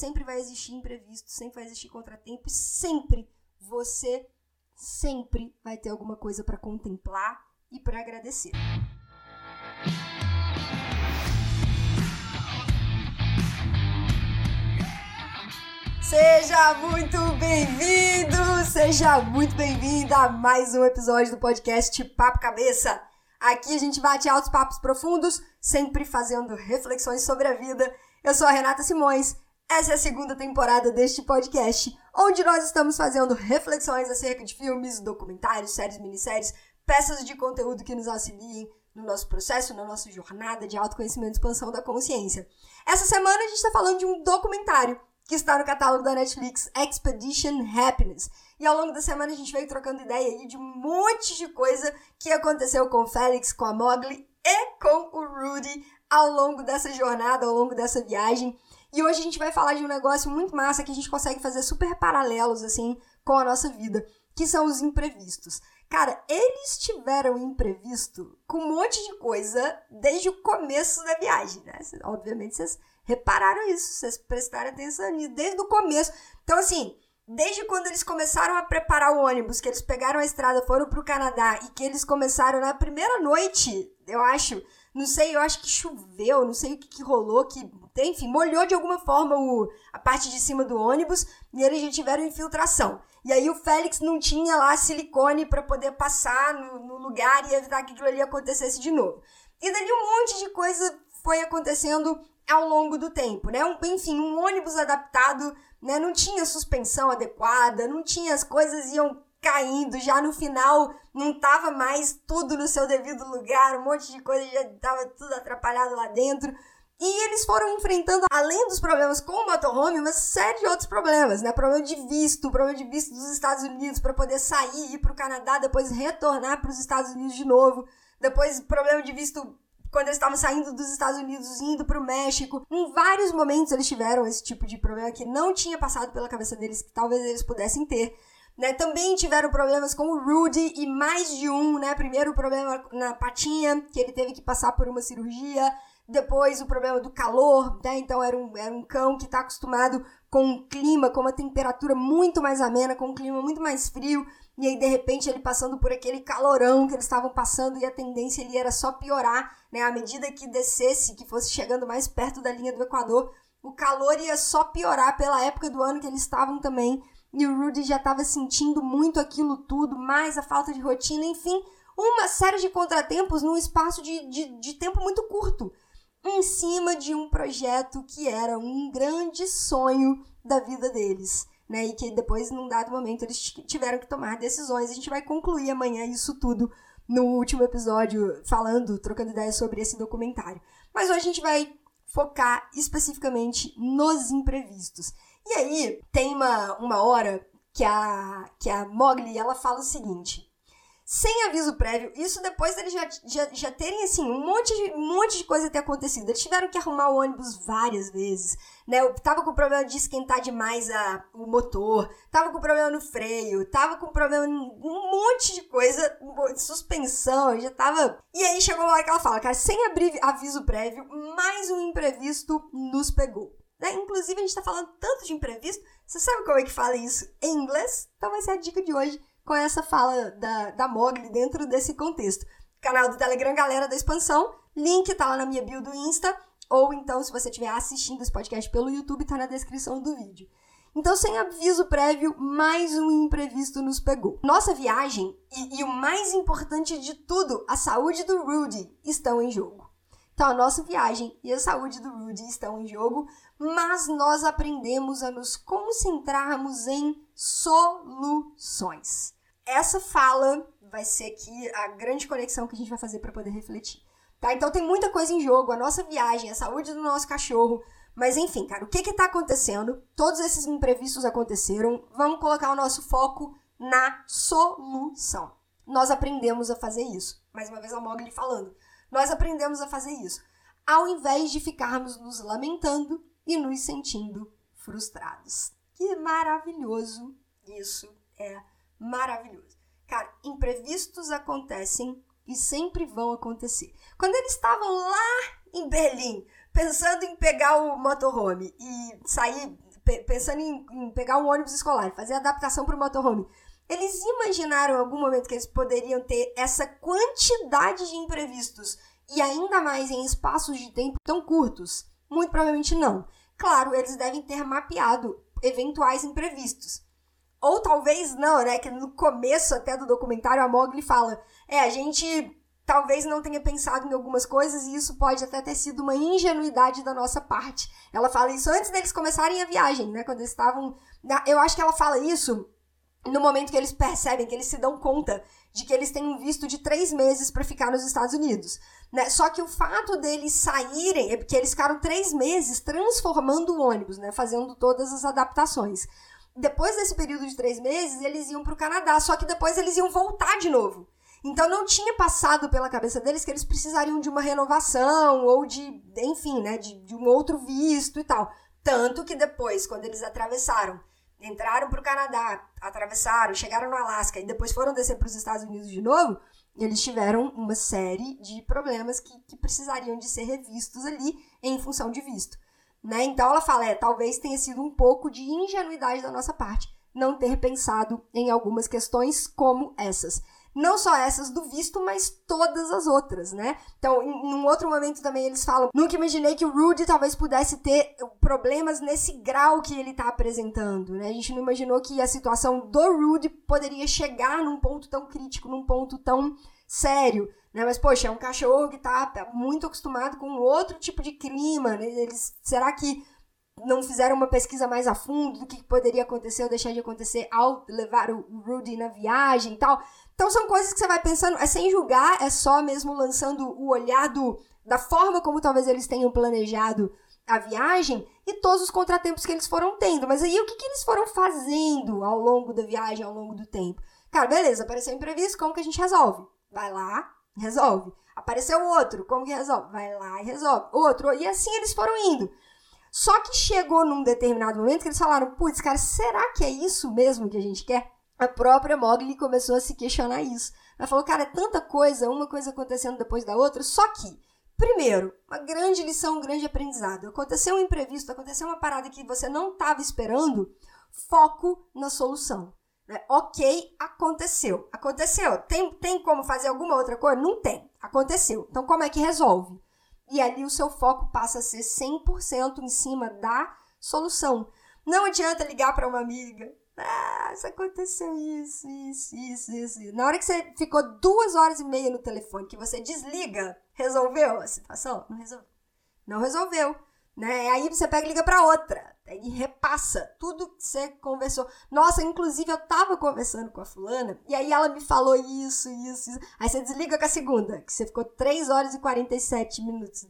sempre vai existir imprevisto, sempre vai existir contratempo e sempre você sempre vai ter alguma coisa para contemplar e para agradecer. Seja muito bem-vindo, seja muito bem-vinda a mais um episódio do podcast Papo Cabeça. Aqui a gente bate altos papos profundos, sempre fazendo reflexões sobre a vida. Eu sou a Renata Simões. Essa é a segunda temporada deste podcast, onde nós estamos fazendo reflexões acerca de filmes, documentários, séries, minisséries, peças de conteúdo que nos auxiliem no nosso processo, na nossa jornada de autoconhecimento e expansão da consciência. Essa semana a gente está falando de um documentário que está no catálogo da Netflix, Expedition Happiness. E ao longo da semana a gente veio trocando ideia aí de um monte de coisa que aconteceu com o Félix, com a Mogli e com o Rudy ao longo dessa jornada, ao longo dessa viagem. E hoje a gente vai falar de um negócio muito massa que a gente consegue fazer super paralelos assim com a nossa vida, que são os imprevistos. Cara, eles tiveram imprevisto com um monte de coisa desde o começo da viagem, né? Obviamente vocês repararam isso, vocês prestaram atenção nisso desde o começo. Então, assim, desde quando eles começaram a preparar o ônibus, que eles pegaram a estrada, foram pro Canadá e que eles começaram na primeira noite, eu acho, não sei, eu acho que choveu, não sei o que, que rolou, que, enfim, molhou de alguma forma o, a parte de cima do ônibus e eles já tiveram infiltração. E aí o Félix não tinha lá silicone para poder passar no, no, lugar e evitar que aquilo ali acontecesse de novo. E dali um monte de coisa foi acontecendo ao longo do tempo, né? Um, enfim, um ônibus adaptado, né? Não tinha suspensão adequada, não tinha as coisas iam caindo, já no final não tava mais tudo no seu devido lugar, um monte de coisa já tava tudo atrapalhado lá dentro. E eles foram enfrentando, além dos problemas com o motorhome, uma série de outros problemas, né? Problema de visto, problema de visto dos Estados Unidos para poder sair, ir para o Canadá, depois retornar para os Estados Unidos de novo. Depois, problema de visto quando eles estavam saindo dos Estados Unidos, indo para o México. Em vários momentos eles tiveram esse tipo de problema que não tinha passado pela cabeça deles, que talvez eles pudessem ter. Né, também tiveram problemas com o Rudy e mais de um, né? Primeiro o problema na patinha, que ele teve que passar por uma cirurgia. Depois o problema do calor, né? Então era um, era um cão que está acostumado com um clima, com uma temperatura muito mais amena, com um clima muito mais frio. E aí, de repente, ele passando por aquele calorão que eles estavam passando e a tendência ele era só piorar, né? À medida que descesse, que fosse chegando mais perto da linha do Equador, o calor ia só piorar pela época do ano que eles estavam também. E o Rudy já estava sentindo muito aquilo tudo, mais a falta de rotina, enfim, uma série de contratempos num espaço de, de, de tempo muito curto em cima de um projeto que era um grande sonho da vida deles. Né, e que depois, num dado momento, eles tiveram que tomar decisões. A gente vai concluir amanhã isso tudo no último episódio, falando, trocando ideias sobre esse documentário. Mas hoje a gente vai focar especificamente nos imprevistos. E aí, tem uma, uma hora que a, que a Mogli ela fala o seguinte: sem aviso prévio. Isso depois deles já, já, já terem, assim, um monte, de, um monte de coisa ter acontecido. Eles tiveram que arrumar o ônibus várias vezes, né? Eu tava com problema de esquentar demais a, o motor, tava com problema no freio, tava com problema em um monte de coisa, suspensão, já tava... E aí chegou lá que ela fala, cara, sem abrir aviso prévio, mais um imprevisto nos pegou. Né? Inclusive, a gente tá falando tanto de imprevisto, você sabe como é que fala isso em inglês? Então vai ser a dica de hoje com essa fala da, da Mogli dentro desse contexto. Canal do Telegram Galera da Expansão, link tá lá na minha bio do Insta, ou então, se você estiver assistindo esse podcast pelo YouTube, tá na descrição do vídeo. Então, sem aviso prévio, mais um imprevisto nos pegou. Nossa viagem e, e, o mais importante de tudo, a saúde do Rudy, estão em jogo. Então, a nossa viagem e a saúde do Rudy estão em jogo, mas nós aprendemos a nos concentrarmos em soluções essa fala vai ser aqui a grande conexão que a gente vai fazer para poder refletir. Tá? Então tem muita coisa em jogo, a nossa viagem, a saúde do nosso cachorro. Mas enfim, cara, o que que tá acontecendo? Todos esses imprevistos aconteceram. Vamos colocar o nosso foco na solução. Nós aprendemos a fazer isso. Mais uma vez a Mogli falando. Nós aprendemos a fazer isso. Ao invés de ficarmos nos lamentando e nos sentindo frustrados. Que maravilhoso isso é maravilhoso. Cara, imprevistos acontecem e sempre vão acontecer. Quando eles estavam lá em Berlim, pensando em pegar o motorhome e sair pensando em, em, pegar um ônibus escolar, fazer adaptação para o motorhome, eles imaginaram algum momento que eles poderiam ter essa quantidade de imprevistos e ainda mais em espaços de tempo tão curtos? Muito provavelmente não. Claro, eles devem ter mapeado eventuais imprevistos. Ou talvez não, né? Que no começo até do documentário a Mogli fala: é, a gente talvez não tenha pensado em algumas coisas e isso pode até ter sido uma ingenuidade da nossa parte. Ela fala isso antes deles começarem a viagem, né? Quando eles estavam. Eu acho que ela fala isso no momento que eles percebem, que eles se dão conta de que eles têm um visto de três meses para ficar nos Estados Unidos. Né? Só que o fato deles saírem é porque eles ficaram três meses transformando o ônibus, né? fazendo todas as adaptações. Depois desse período de três meses, eles iam para o Canadá, só que depois eles iam voltar de novo. Então não tinha passado pela cabeça deles que eles precisariam de uma renovação ou de, enfim, né, de, de um outro visto e tal. Tanto que depois, quando eles atravessaram, entraram para o Canadá, atravessaram, chegaram no Alasca e depois foram descer para os Estados Unidos de novo, eles tiveram uma série de problemas que, que precisariam de ser revistos ali em função de visto. Né? Então ela fala, é, talvez tenha sido um pouco de ingenuidade da nossa parte não ter pensado em algumas questões como essas. Não só essas do visto, mas todas as outras, né? Então, em, um outro momento também eles falam: nunca imaginei que o Rudy talvez pudesse ter problemas nesse grau que ele está apresentando, né? A gente não imaginou que a situação do Rudy poderia chegar num ponto tão crítico, num ponto tão sério, né? Mas, poxa, é um cachorro que tá muito acostumado com outro tipo de clima, né? Eles, será que não fizeram uma pesquisa mais a fundo do que poderia acontecer ou deixar de acontecer ao levar o Rudy na viagem e tal. Então são coisas que você vai pensando, é sem julgar, é só mesmo lançando o olhar do, da forma como talvez eles tenham planejado a viagem e todos os contratempos que eles foram tendo. Mas aí o que, que eles foram fazendo ao longo da viagem, ao longo do tempo? Cara, beleza, apareceu um imprevisto, como que a gente resolve? Vai lá, resolve. Apareceu outro, como que resolve? Vai lá e resolve. Outro, e assim eles foram indo. Só que chegou num determinado momento que eles falaram: putz, cara, será que é isso mesmo que a gente quer? A própria Mogli começou a se questionar isso. Ela falou: cara, é tanta coisa, uma coisa acontecendo depois da outra. Só que, primeiro, uma grande lição, um grande aprendizado. Aconteceu um imprevisto, aconteceu uma parada que você não estava esperando. Foco na solução. Né? Ok, aconteceu. Aconteceu. Tem, tem como fazer alguma outra coisa? Não tem. Aconteceu. Então, como é que resolve? E ali o seu foco passa a ser 100% em cima da solução. Não adianta ligar para uma amiga. Ah, isso aconteceu isso, isso, isso, isso. Na hora que você ficou duas horas e meia no telefone, que você desliga, resolveu a situação? Não resolveu. Não resolveu. Né? Aí você pega e liga para outra. E repassa tudo que você conversou. Nossa, inclusive eu tava conversando com a fulana e aí ela me falou isso, isso, isso. Aí você desliga com a segunda, que você ficou 3 horas e 47 minutos.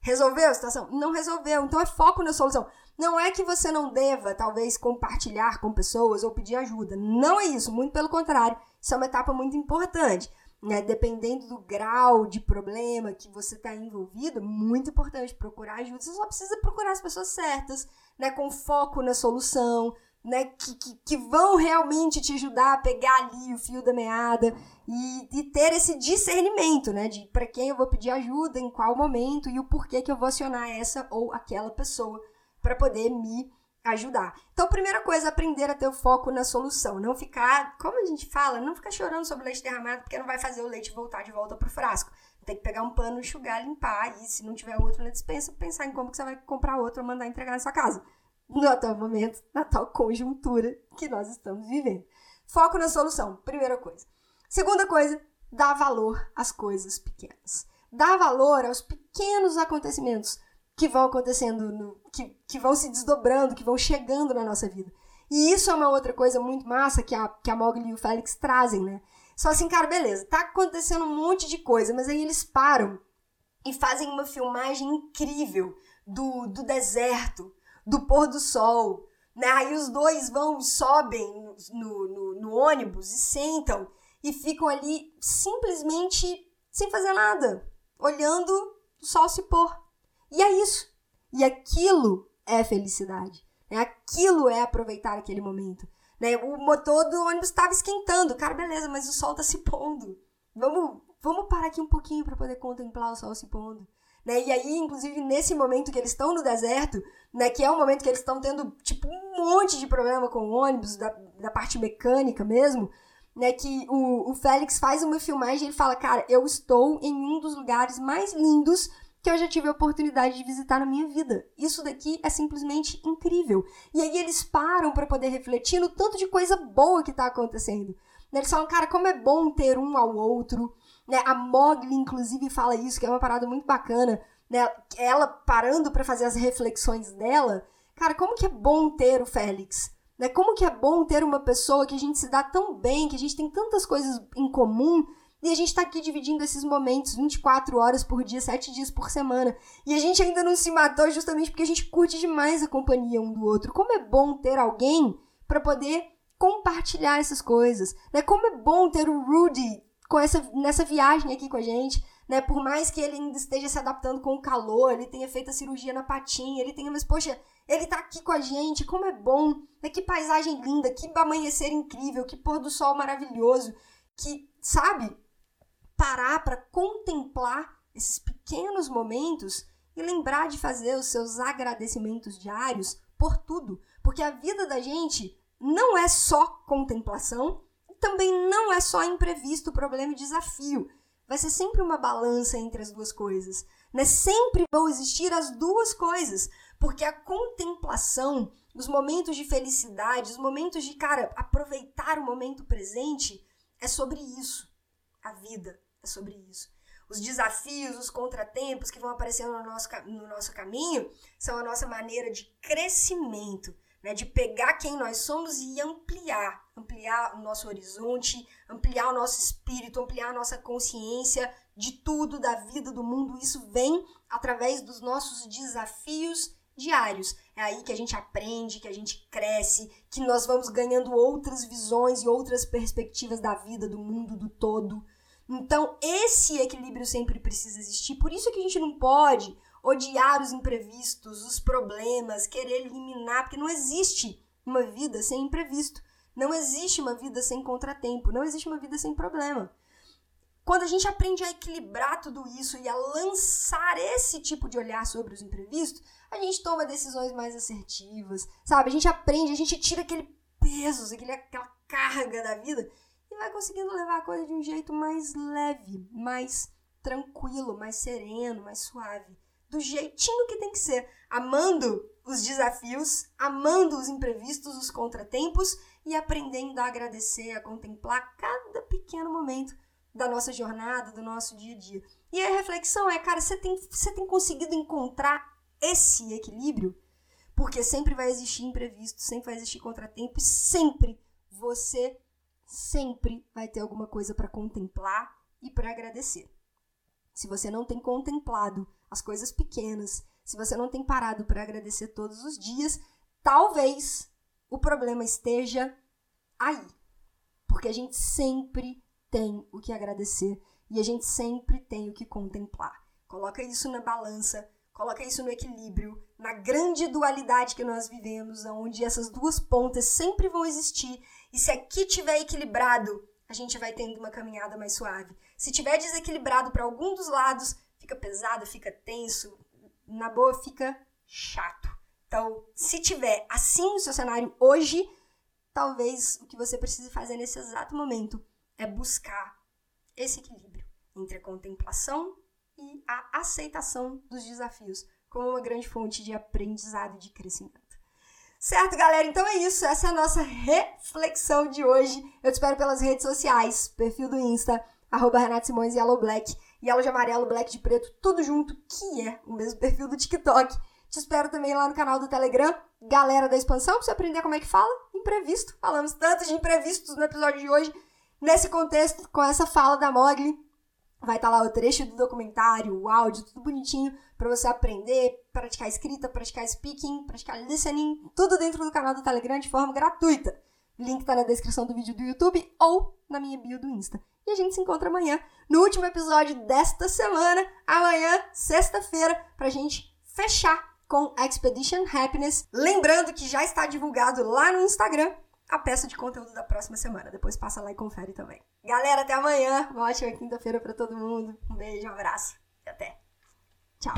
Resolveu a situação? Não resolveu. Então é foco na solução. Não é que você não deva, talvez, compartilhar com pessoas ou pedir ajuda. Não é isso. Muito pelo contrário. Isso é uma etapa muito importante né, dependendo do grau de problema que você está envolvido, muito importante procurar ajuda. Você só precisa procurar as pessoas certas, né, com foco na solução, né, que, que, que vão realmente te ajudar a pegar ali o fio da meada e, e ter esse discernimento, né, de para quem eu vou pedir ajuda, em qual momento e o porquê que eu vou acionar essa ou aquela pessoa para poder me ajudar. Então, primeira coisa, aprender a ter o foco na solução. Não ficar, como a gente fala, não ficar chorando sobre o leite derramado, porque não vai fazer o leite voltar de volta pro frasco. Tem que pegar um pano, enxugar, limpar, e se não tiver outro na dispensa, pensar em como que você vai comprar outro ou mandar entregar na sua casa. No atual momento, na tal conjuntura que nós estamos vivendo. Foco na solução, primeira coisa. Segunda coisa, dá valor às coisas pequenas. Dá valor aos pequenos acontecimentos que vão acontecendo, no, que, que vão se desdobrando, que vão chegando na nossa vida. E isso é uma outra coisa muito massa que a, que a Mogli e o Félix trazem, né? Só assim, cara, beleza, tá acontecendo um monte de coisa, mas aí eles param e fazem uma filmagem incrível do, do deserto, do pôr do sol. Né? Aí os dois vão, sobem no, no, no ônibus e sentam e ficam ali simplesmente sem fazer nada, olhando o sol se pôr. E é isso. E aquilo é felicidade. Né? Aquilo é aproveitar aquele momento. Né? O motor do ônibus estava esquentando. Cara, beleza, mas o sol está se pondo. Vamos, vamos parar aqui um pouquinho para poder contemplar o sol se pondo. Né? E aí, inclusive, nesse momento que eles estão no deserto, né, que é o momento que eles estão tendo, tipo, um monte de problema com o ônibus, da, da parte mecânica mesmo, né, que o, o Félix faz uma filmagem e ele fala, cara, eu estou em um dos lugares mais lindos que eu já tive a oportunidade de visitar na minha vida. Isso daqui é simplesmente incrível. E aí eles param para poder refletir no tanto de coisa boa que está acontecendo. Eles falam, cara, como é bom ter um ao outro. Né? A Mogli, inclusive, fala isso, que é uma parada muito bacana. Né? Ela parando para fazer as reflexões dela. Cara, como que é bom ter o Félix? Né? Como que é bom ter uma pessoa que a gente se dá tão bem, que a gente tem tantas coisas em comum, e a gente está aqui dividindo esses momentos 24 horas por dia, 7 dias por semana. E a gente ainda não se matou justamente porque a gente curte demais a companhia um do outro. Como é bom ter alguém para poder compartilhar essas coisas. Né? Como é bom ter o Rudy com essa, nessa viagem aqui com a gente. Né? Por mais que ele ainda esteja se adaptando com o calor, ele tenha feito a cirurgia na patinha, ele tenha, mas poxa, ele tá aqui com a gente, como é bom, né? que paisagem linda, que amanhecer incrível, que pôr do sol maravilhoso, que, sabe, parar para contemplar esses pequenos momentos e lembrar de fazer os seus agradecimentos diários por tudo, porque a vida da gente não é só contemplação, e também não é só imprevisto, problema e desafio. Vai ser sempre uma balança entre as duas coisas. Né? Sempre vão existir as duas coisas, porque a contemplação, os momentos de felicidade, os momentos de, cara, aproveitar o momento presente, é sobre isso. A vida é sobre isso. Os desafios, os contratempos que vão aparecendo no nosso, no nosso caminho são a nossa maneira de crescimento, né? de pegar quem nós somos e ampliar, ampliar o nosso horizonte, ampliar o nosso espírito, ampliar a nossa consciência de tudo, da vida, do mundo. Isso vem através dos nossos desafios diários. É aí que a gente aprende, que a gente cresce, que nós vamos ganhando outras visões e outras perspectivas da vida, do mundo, do todo. Então, esse equilíbrio sempre precisa existir. Por isso que a gente não pode odiar os imprevistos, os problemas, querer eliminar, porque não existe uma vida sem imprevisto. Não existe uma vida sem contratempo, não existe uma vida sem problema. Quando a gente aprende a equilibrar tudo isso e a lançar esse tipo de olhar sobre os imprevistos, a gente toma decisões mais assertivas, sabe? A gente aprende, a gente tira aquele peso, aquela carga da vida e vai conseguindo levar a coisa de um jeito mais leve, mais tranquilo, mais sereno, mais suave. Do jeitinho que tem que ser. Amando os desafios, amando os imprevistos, os contratempos e aprendendo a agradecer, a contemplar cada pequeno momento da nossa jornada, do nosso dia a dia. E a reflexão é, cara, você tem, você tem conseguido encontrar esse equilíbrio? Porque sempre vai existir imprevisto, sempre vai existir contratempo e sempre você sempre vai ter alguma coisa para contemplar e para agradecer. Se você não tem contemplado as coisas pequenas, se você não tem parado para agradecer todos os dias, talvez o problema esteja aí. Porque a gente sempre tem o que agradecer e a gente sempre tem o que contemplar. Coloca isso na balança, coloca isso no equilíbrio, na grande dualidade que nós vivemos, onde essas duas pontas sempre vão existir e se aqui tiver equilibrado, a gente vai tendo uma caminhada mais suave. Se tiver desequilibrado para algum dos lados, fica pesado, fica tenso, na boa fica chato. Então, se tiver assim o seu cenário hoje, talvez o que você precise fazer nesse exato momento é buscar esse equilíbrio entre a contemplação e a aceitação dos desafios como uma grande fonte de aprendizado e de crescimento. Certo, galera? Então é isso. Essa é a nossa reflexão de hoje. Eu te espero pelas redes sociais, perfil do Insta, arroba Renato Simões, Yellow Black, Yellow de amarelo, Black de preto, tudo junto, que é o mesmo perfil do TikTok. Te espero também lá no canal do Telegram, Galera da Expansão, pra você aprender como é que fala. Imprevisto. Falamos tanto de imprevistos no episódio de hoje. Nesse contexto, com essa fala da Mogli, vai estar tá lá o trecho do documentário, o áudio, tudo bonitinho para você aprender, praticar escrita, praticar speaking, praticar listening, tudo dentro do canal do Telegram de forma gratuita. Link tá na descrição do vídeo do YouTube ou na minha bio do Insta. E a gente se encontra amanhã no último episódio desta semana, amanhã, sexta-feira, pra gente fechar com Expedition Happiness. Lembrando que já está divulgado lá no Instagram a peça de conteúdo da próxima semana. Depois passa lá e confere também. Galera, até amanhã. Uma ótima quinta-feira para todo mundo. Um beijo, um abraço e até. Tchau!